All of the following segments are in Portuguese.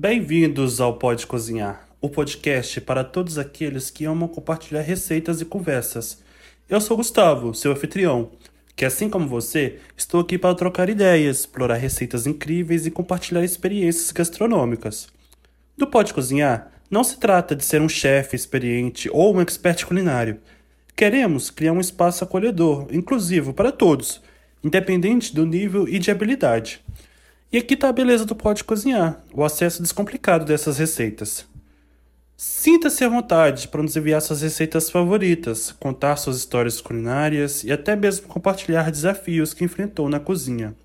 Bem-vindos ao Pode Cozinhar, o podcast para todos aqueles que amam compartilhar receitas e conversas. Eu sou Gustavo, seu anfitrião, que assim como você, estou aqui para trocar ideias, explorar receitas incríveis e compartilhar experiências gastronômicas. Do Pode Cozinhar, não se trata de ser um chefe experiente ou um expert culinário. Queremos criar um espaço acolhedor, inclusivo para todos, independente do nível e de habilidade. E aqui está a beleza do Pode Cozinhar, o acesso descomplicado dessas receitas. Sinta-se à vontade para nos enviar suas receitas favoritas, contar suas histórias culinárias e até mesmo compartilhar desafios que enfrentou na cozinha.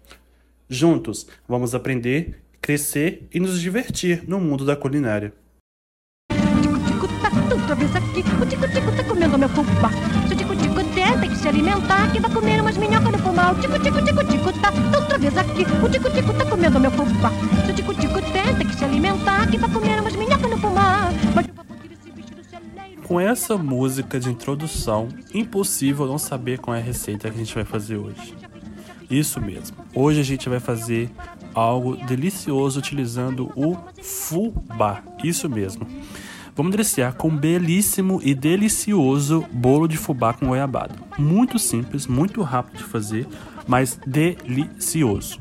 Juntos, vamos aprender, crescer e nos divertir no mundo da culinária. Que vai comer umas minhocas no pomar. O tico-tico, tico-tico tá outra vez aqui. O tico-tico tá comendo meu fubá. Se o tico-tico der, tem que se alimentar. Que vai comer umas minhocas no pomar. Mas celeiro. Com essa música de introdução, impossível não saber qual é a receita que a gente vai fazer hoje. Isso mesmo. Hoje a gente vai fazer algo delicioso utilizando o fubá. Isso mesmo. Vamos deliciar com um belíssimo e delicioso bolo de fubá com goiabada. Muito simples, muito rápido de fazer, mas delicioso.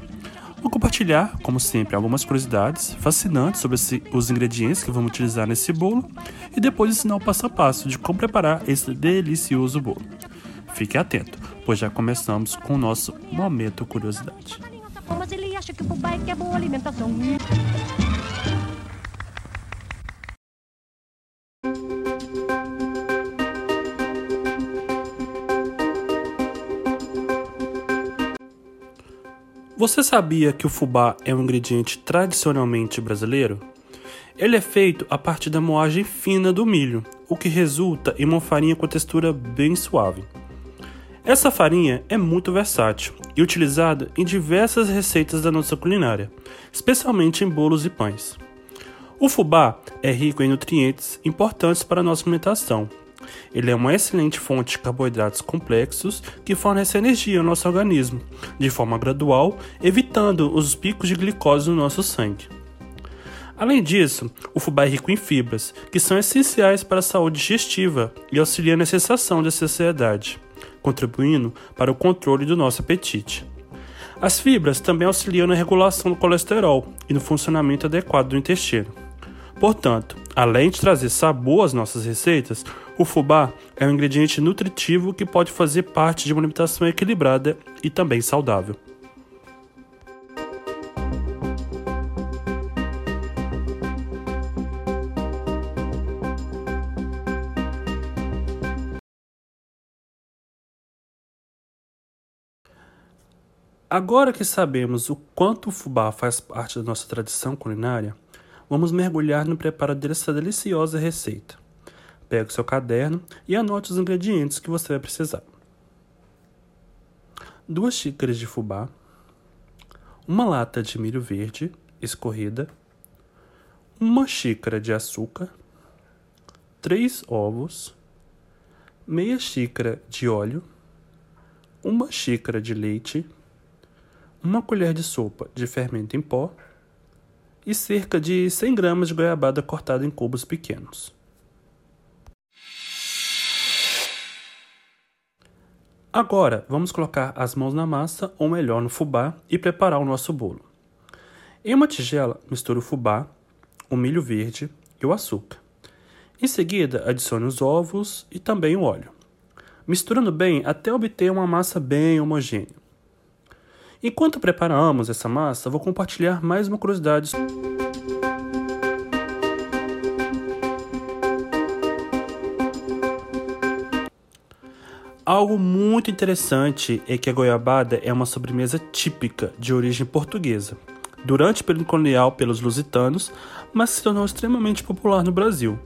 Vou compartilhar, como sempre, algumas curiosidades fascinantes sobre esse- os ingredientes que vamos utilizar nesse bolo e depois ensinar o passo a passo de como preparar esse delicioso bolo. Fique atento, pois já começamos com o nosso momento curiosidade. Tá Mas ele acha que o é é boa alimentação. Você sabia que o fubá é um ingrediente tradicionalmente brasileiro? Ele é feito a partir da moagem fina do milho, o que resulta em uma farinha com textura bem suave. Essa farinha é muito versátil e utilizada em diversas receitas da nossa culinária, especialmente em bolos e pães. O fubá é rico em nutrientes importantes para a nossa alimentação. Ele é uma excelente fonte de carboidratos complexos que fornece energia ao nosso organismo, de forma gradual, evitando os picos de glicose no nosso sangue. Além disso, o fubá é rico em fibras, que são essenciais para a saúde digestiva e auxiliam na sensação de saciedade, contribuindo para o controle do nosso apetite. As fibras também auxiliam na regulação do colesterol e no funcionamento adequado do intestino. Portanto, além de trazer sabor às nossas receitas, o fubá é um ingrediente nutritivo que pode fazer parte de uma alimentação equilibrada e também saudável. Agora que sabemos o quanto o fubá faz parte da nossa tradição culinária, vamos mergulhar no preparo dessa deliciosa receita. Pegue o seu caderno e anote os ingredientes que você vai precisar. Duas xícaras de fubá, uma lata de milho verde escorrida, uma xícara de açúcar, três ovos, meia xícara de óleo, uma xícara de leite, uma colher de sopa de fermento em pó e cerca de 100 gramas de goiabada cortada em cubos pequenos. Agora, vamos colocar as mãos na massa, ou melhor, no fubá, e preparar o nosso bolo. Em uma tigela, misture o fubá, o milho verde e o açúcar. Em seguida, adicione os ovos e também o óleo, misturando bem até obter uma massa bem homogênea. Enquanto preparamos essa massa, vou compartilhar mais uma curiosidade. Algo muito interessante é que a goiabada é uma sobremesa típica de origem portuguesa. Durante o período colonial pelos lusitanos, mas se tornou extremamente popular no Brasil.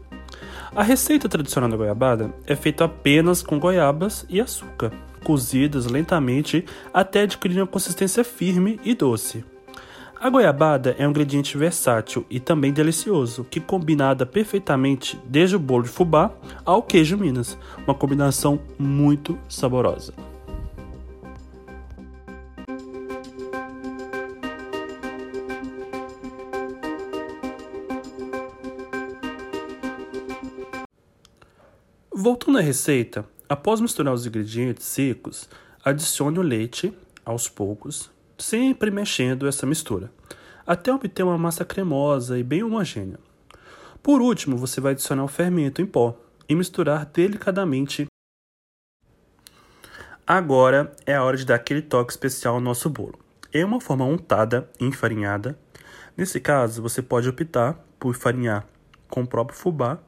A receita tradicional da goiabada é feita apenas com goiabas e açúcar, cozidas lentamente até adquirir uma consistência firme e doce. A goiabada é um ingrediente versátil e também delicioso, que combinada perfeitamente desde o bolo de fubá ao queijo Minas, uma combinação muito saborosa. Voltando à receita, após misturar os ingredientes secos, adicione o leite aos poucos sempre mexendo essa mistura, até obter uma massa cremosa e bem homogênea. Por último, você vai adicionar o fermento em pó e misturar delicadamente. Agora é a hora de dar aquele toque especial ao nosso bolo. Em uma forma untada e enfarinhada. Nesse caso, você pode optar por farinhar com o próprio fubá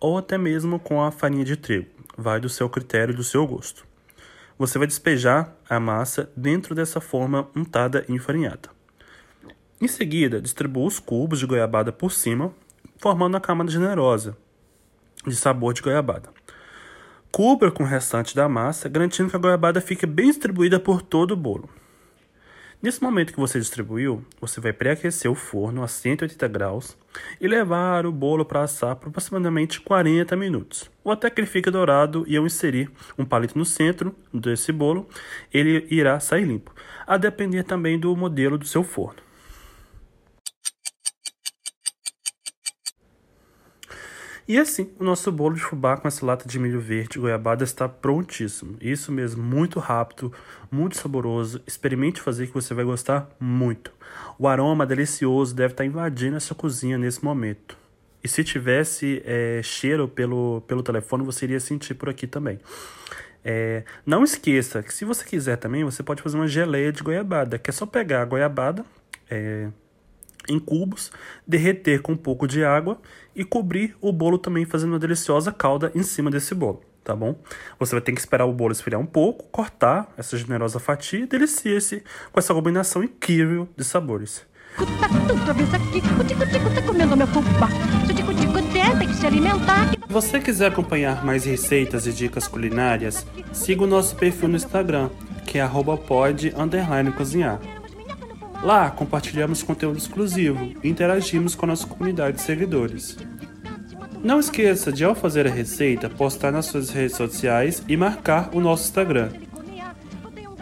ou até mesmo com a farinha de trigo. Vai do seu critério e do seu gosto. Você vai despejar a massa dentro dessa forma untada e enfarinhada. Em seguida, distribua os cubos de goiabada por cima, formando uma camada generosa de sabor de goiabada. Cubra com o restante da massa, garantindo que a goiabada fique bem distribuída por todo o bolo. Nesse momento que você distribuiu, você vai pré-aquecer o forno a 180 graus e levar o bolo para assar por aproximadamente 40 minutos, ou até que ele fique dourado e ao inserir um palito no centro desse bolo, ele irá sair limpo, a depender também do modelo do seu forno. E assim, o nosso bolo de fubá com essa lata de milho verde goiabada está prontíssimo. Isso mesmo, muito rápido, muito saboroso. Experimente fazer que você vai gostar muito. O aroma delicioso deve estar invadindo a sua cozinha nesse momento. E se tivesse é, cheiro pelo, pelo telefone, você iria sentir por aqui também. É, não esqueça que se você quiser também, você pode fazer uma geleia de goiabada, que é só pegar a goiabada, é, em cubos, derreter com um pouco de água e cobrir o bolo também fazendo uma deliciosa calda em cima desse bolo, tá bom? Você vai ter que esperar o bolo esfriar um pouco, cortar essa generosa fatia e deliciar-se com essa combinação incrível de sabores. Se você quiser acompanhar mais receitas e dicas culinárias, siga o nosso perfil no Instagram, que é @pod_cozinhar. Lá compartilhamos conteúdo exclusivo e interagimos com a nossa comunidade de seguidores. Não esqueça de, ao fazer a receita, postar nas suas redes sociais e marcar o nosso Instagram.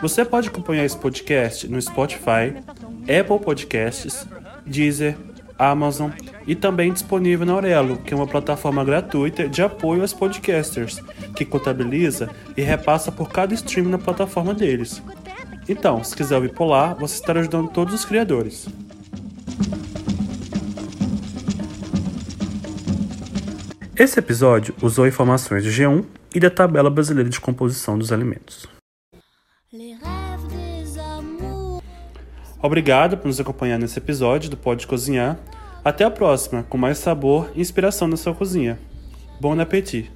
Você pode acompanhar esse podcast no Spotify, Apple Podcasts, Deezer, Amazon e também disponível na Aurelo, que é uma plataforma gratuita de apoio aos podcasters, que contabiliza e repassa por cada stream na plataforma deles. Então, se quiser ouvir por lá, você estará ajudando todos os criadores. Esse episódio usou informações do G1 e da Tabela Brasileira de Composição dos Alimentos. Obrigado por nos acompanhar nesse episódio do Pode Cozinhar. Até a próxima, com mais sabor e inspiração na sua cozinha. Bom appétit!